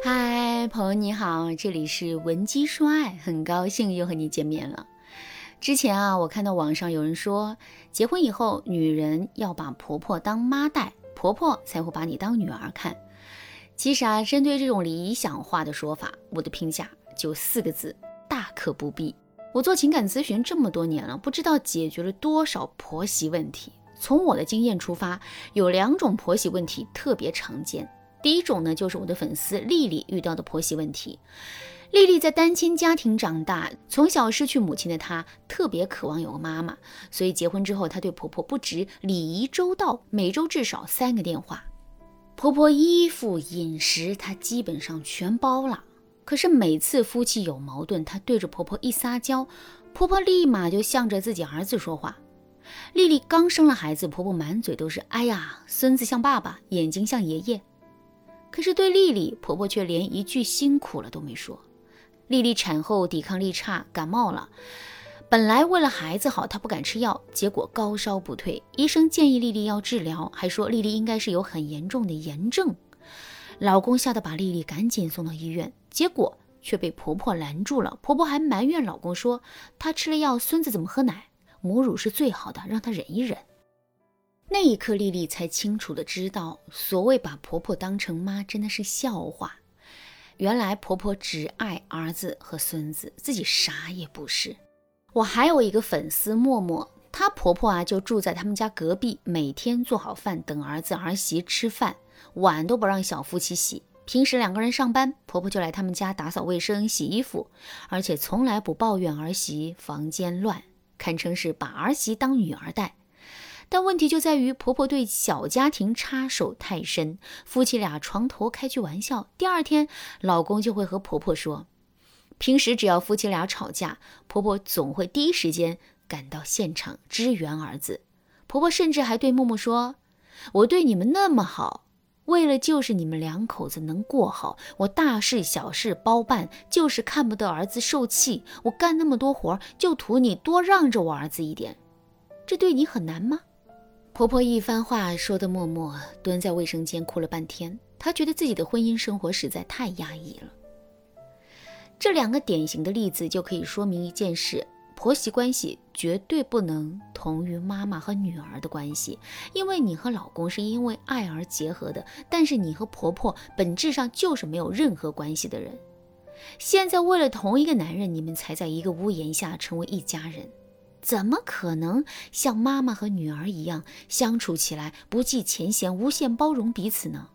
嗨，朋友你好，这里是文姬说爱，很高兴又和你见面了。之前啊，我看到网上有人说，结婚以后女人要把婆婆当妈带，婆婆才会把你当女儿看。其实啊，针对这种理想化的说法，我的评价就四个字：大可不必。我做情感咨询这么多年了，不知道解决了多少婆媳问题。从我的经验出发，有两种婆媳问题特别常见。第一种呢，就是我的粉丝丽丽遇到的婆媳问题。丽丽在单亲家庭长大，从小失去母亲的她，特别渴望有个妈妈，所以结婚之后，她对婆婆不止礼仪周到，每周至少三个电话。婆婆衣服饮食她基本上全包了。可是每次夫妻有矛盾，她对着婆婆一撒娇，婆婆立马就向着自己儿子说话。丽丽刚生了孩子，婆婆满嘴都是“哎呀，孙子像爸爸，眼睛像爷爷”。可是对丽丽，婆婆却连一句辛苦了都没说。丽丽产后抵抗力差，感冒了。本来为了孩子好，她不敢吃药，结果高烧不退。医生建议丽丽要治疗，还说丽丽应该是有很严重的炎症。老公吓得把丽丽赶紧送到医院，结果却被婆婆拦住了。婆婆还埋怨老公说：“她吃了药，孙子怎么喝奶？母乳是最好的，让她忍一忍。”那一刻，丽丽才清楚的知道，所谓把婆婆当成妈，真的是笑话。原来婆婆只爱儿子和孙子，自己啥也不是。我还有一个粉丝默默，她婆婆啊就住在他们家隔壁，每天做好饭等儿子儿媳吃饭，碗都不让小夫妻洗。平时两个人上班，婆婆就来他们家打扫卫生、洗衣服，而且从来不抱怨儿媳房间乱，堪称是把儿媳当女儿带。但问题就在于婆婆对小家庭插手太深，夫妻俩床头开句玩笑，第二天老公就会和婆婆说，平时只要夫妻俩吵架，婆婆总会第一时间赶到现场支援儿子。婆婆甚至还对默默说：“我对你们那么好，为了就是你们两口子能过好，我大事小事包办，就是看不得儿子受气。我干那么多活，就图你多让着我儿子一点，这对你很难吗？”婆婆一番话说的，默默蹲在卫生间哭了半天。她觉得自己的婚姻生活实在太压抑了。这两个典型的例子就可以说明一件事：婆媳关系绝对不能同于妈妈和女儿的关系。因为你和老公是因为爱而结合的，但是你和婆婆本质上就是没有任何关系的人。现在为了同一个男人，你们才在一个屋檐下成为一家人。怎么可能像妈妈和女儿一样相处起来不计前嫌、无限包容彼此呢？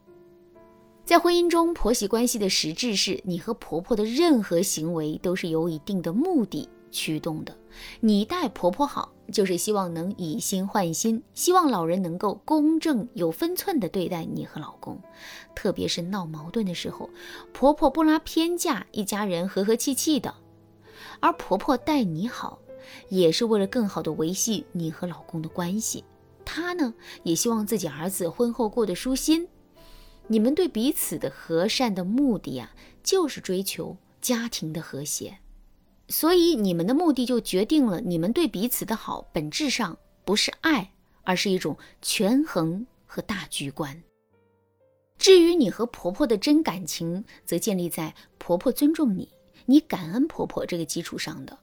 在婚姻中，婆媳关系的实质是你和婆婆的任何行为都是有一定的目的驱动的。你待婆婆好，就是希望能以心换心，希望老人能够公正有分寸地对待你和老公。特别是闹矛盾的时候，婆婆不拉偏架，一家人和和气气的；而婆婆待你好。也是为了更好的维系你和老公的关系，她呢也希望自己儿子婚后过得舒心。你们对彼此的和善的目的啊，就是追求家庭的和谐。所以你们的目的就决定了你们对彼此的好，本质上不是爱，而是一种权衡和大局观。至于你和婆婆的真感情，则建立在婆婆尊重你，你感恩婆婆这个基础上的。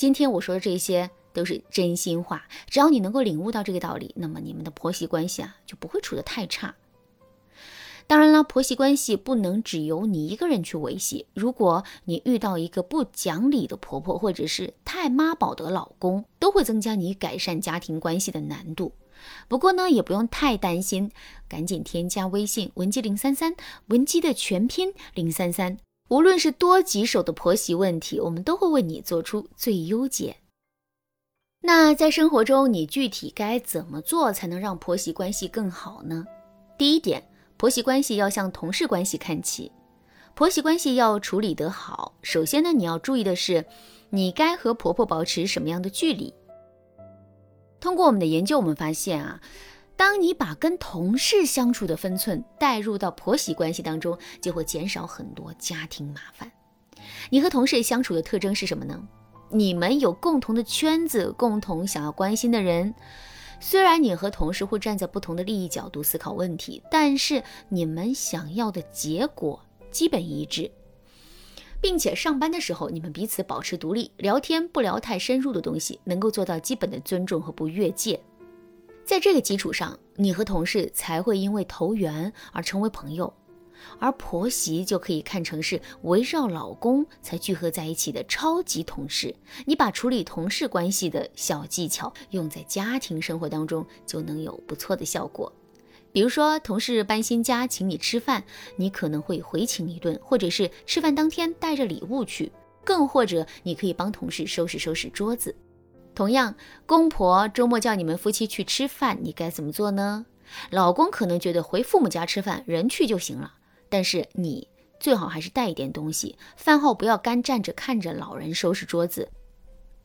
今天我说的这些都是真心话，只要你能够领悟到这个道理，那么你们的婆媳关系啊就不会处得太差。当然了，婆媳关系不能只由你一个人去维系。如果你遇到一个不讲理的婆婆，或者是太妈宝的老公，都会增加你改善家庭关系的难度。不过呢，也不用太担心，赶紧添加微信文姬零三三，文姬的全拼零三三。无论是多棘手的婆媳问题，我们都会为你做出最优解。那在生活中，你具体该怎么做才能让婆媳关系更好呢？第一点，婆媳关系要向同事关系看齐。婆媳关系要处理得好，首先呢，你要注意的是，你该和婆婆保持什么样的距离。通过我们的研究，我们发现啊。当你把跟同事相处的分寸带入到婆媳关系当中，就会减少很多家庭麻烦。你和同事相处的特征是什么呢？你们有共同的圈子，共同想要关心的人。虽然你和同事会站在不同的利益角度思考问题，但是你们想要的结果基本一致，并且上班的时候你们彼此保持独立，聊天不聊太深入的东西，能够做到基本的尊重和不越界。在这个基础上，你和同事才会因为投缘而成为朋友，而婆媳就可以看成是围绕老公才聚合在一起的超级同事。你把处理同事关系的小技巧用在家庭生活当中，就能有不错的效果。比如说，同事搬新家请你吃饭，你可能会回请一顿，或者是吃饭当天带着礼物去，更或者你可以帮同事收拾收拾桌子。同样，公婆周末叫你们夫妻去吃饭，你该怎么做呢？老公可能觉得回父母家吃饭，人去就行了，但是你最好还是带一点东西，饭后不要干站着看着老人收拾桌子。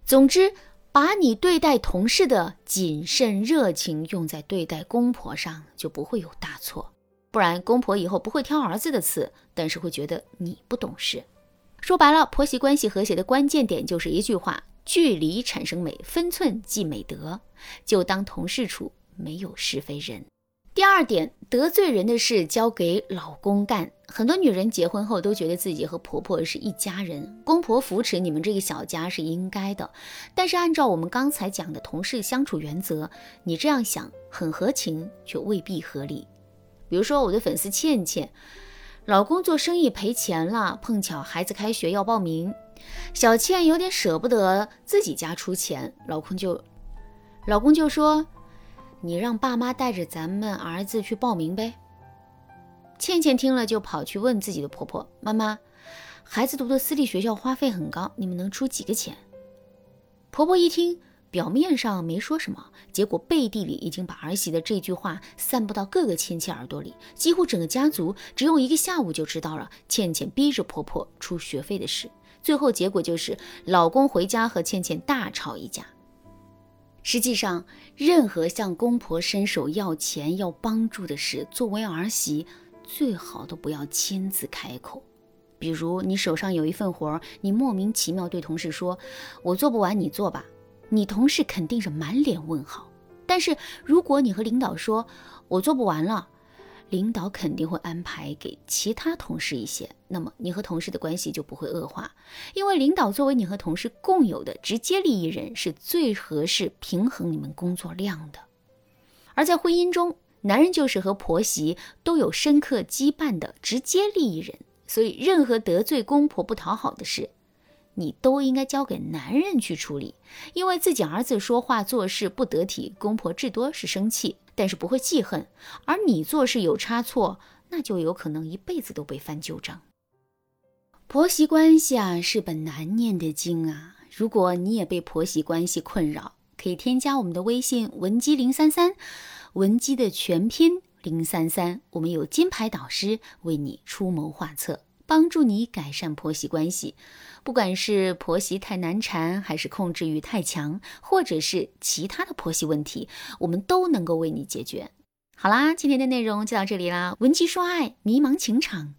总之，把你对待同事的谨慎热情用在对待公婆上，就不会有大错。不然，公婆以后不会挑儿子的刺，但是会觉得你不懂事。说白了，婆媳关系和谐的关键点就是一句话。距离产生美，分寸即美德。就当同事处，没有是非人。第二点，得罪人的事交给老公干。很多女人结婚后都觉得自己和婆婆是一家人，公婆扶持你们这个小家是应该的。但是按照我们刚才讲的同事相处原则，你这样想很合情，却未必合理。比如说我的粉丝倩倩，老公做生意赔钱了，碰巧孩子开学要报名。小倩有点舍不得自己家出钱，老公就，老公就说：“你让爸妈带着咱们儿子去报名呗。”倩倩听了就跑去问自己的婆婆：“妈妈，孩子读的私立学校花费很高，你们能出几个钱？”婆婆一听，表面上没说什么，结果背地里已经把儿媳的这句话散布到各个亲戚耳朵里，几乎整个家族只用一个下午就知道了倩倩逼着婆婆出学费的事。最后结果就是老公回家和倩倩大吵一架。实际上，任何向公婆伸手要钱、要帮助的事，作为儿媳最好都不要亲自开口。比如你手上有一份活儿，你莫名其妙对同事说：“我做不完，你做吧。”你同事肯定是满脸问号。但是如果你和领导说：“我做不完了。”领导肯定会安排给其他同事一些，那么你和同事的关系就不会恶化，因为领导作为你和同事共有的直接利益人，是最合适平衡你们工作量的。而在婚姻中，男人就是和婆媳都有深刻羁绊的直接利益人，所以任何得罪公婆不讨好的事，你都应该交给男人去处理，因为自己儿子说话做事不得体，公婆至多是生气。但是不会记恨，而你做事有差错，那就有可能一辈子都被翻旧账。婆媳关系啊，是本难念的经啊。如果你也被婆媳关系困扰，可以添加我们的微信文姬零三三，文姬的全拼零三三，我们有金牌导师为你出谋划策。帮助你改善婆媳关系，不管是婆媳太难缠，还是控制欲太强，或者是其他的婆媳问题，我们都能够为你解决。好啦，今天的内容就到这里啦。文姬说爱，迷茫情场，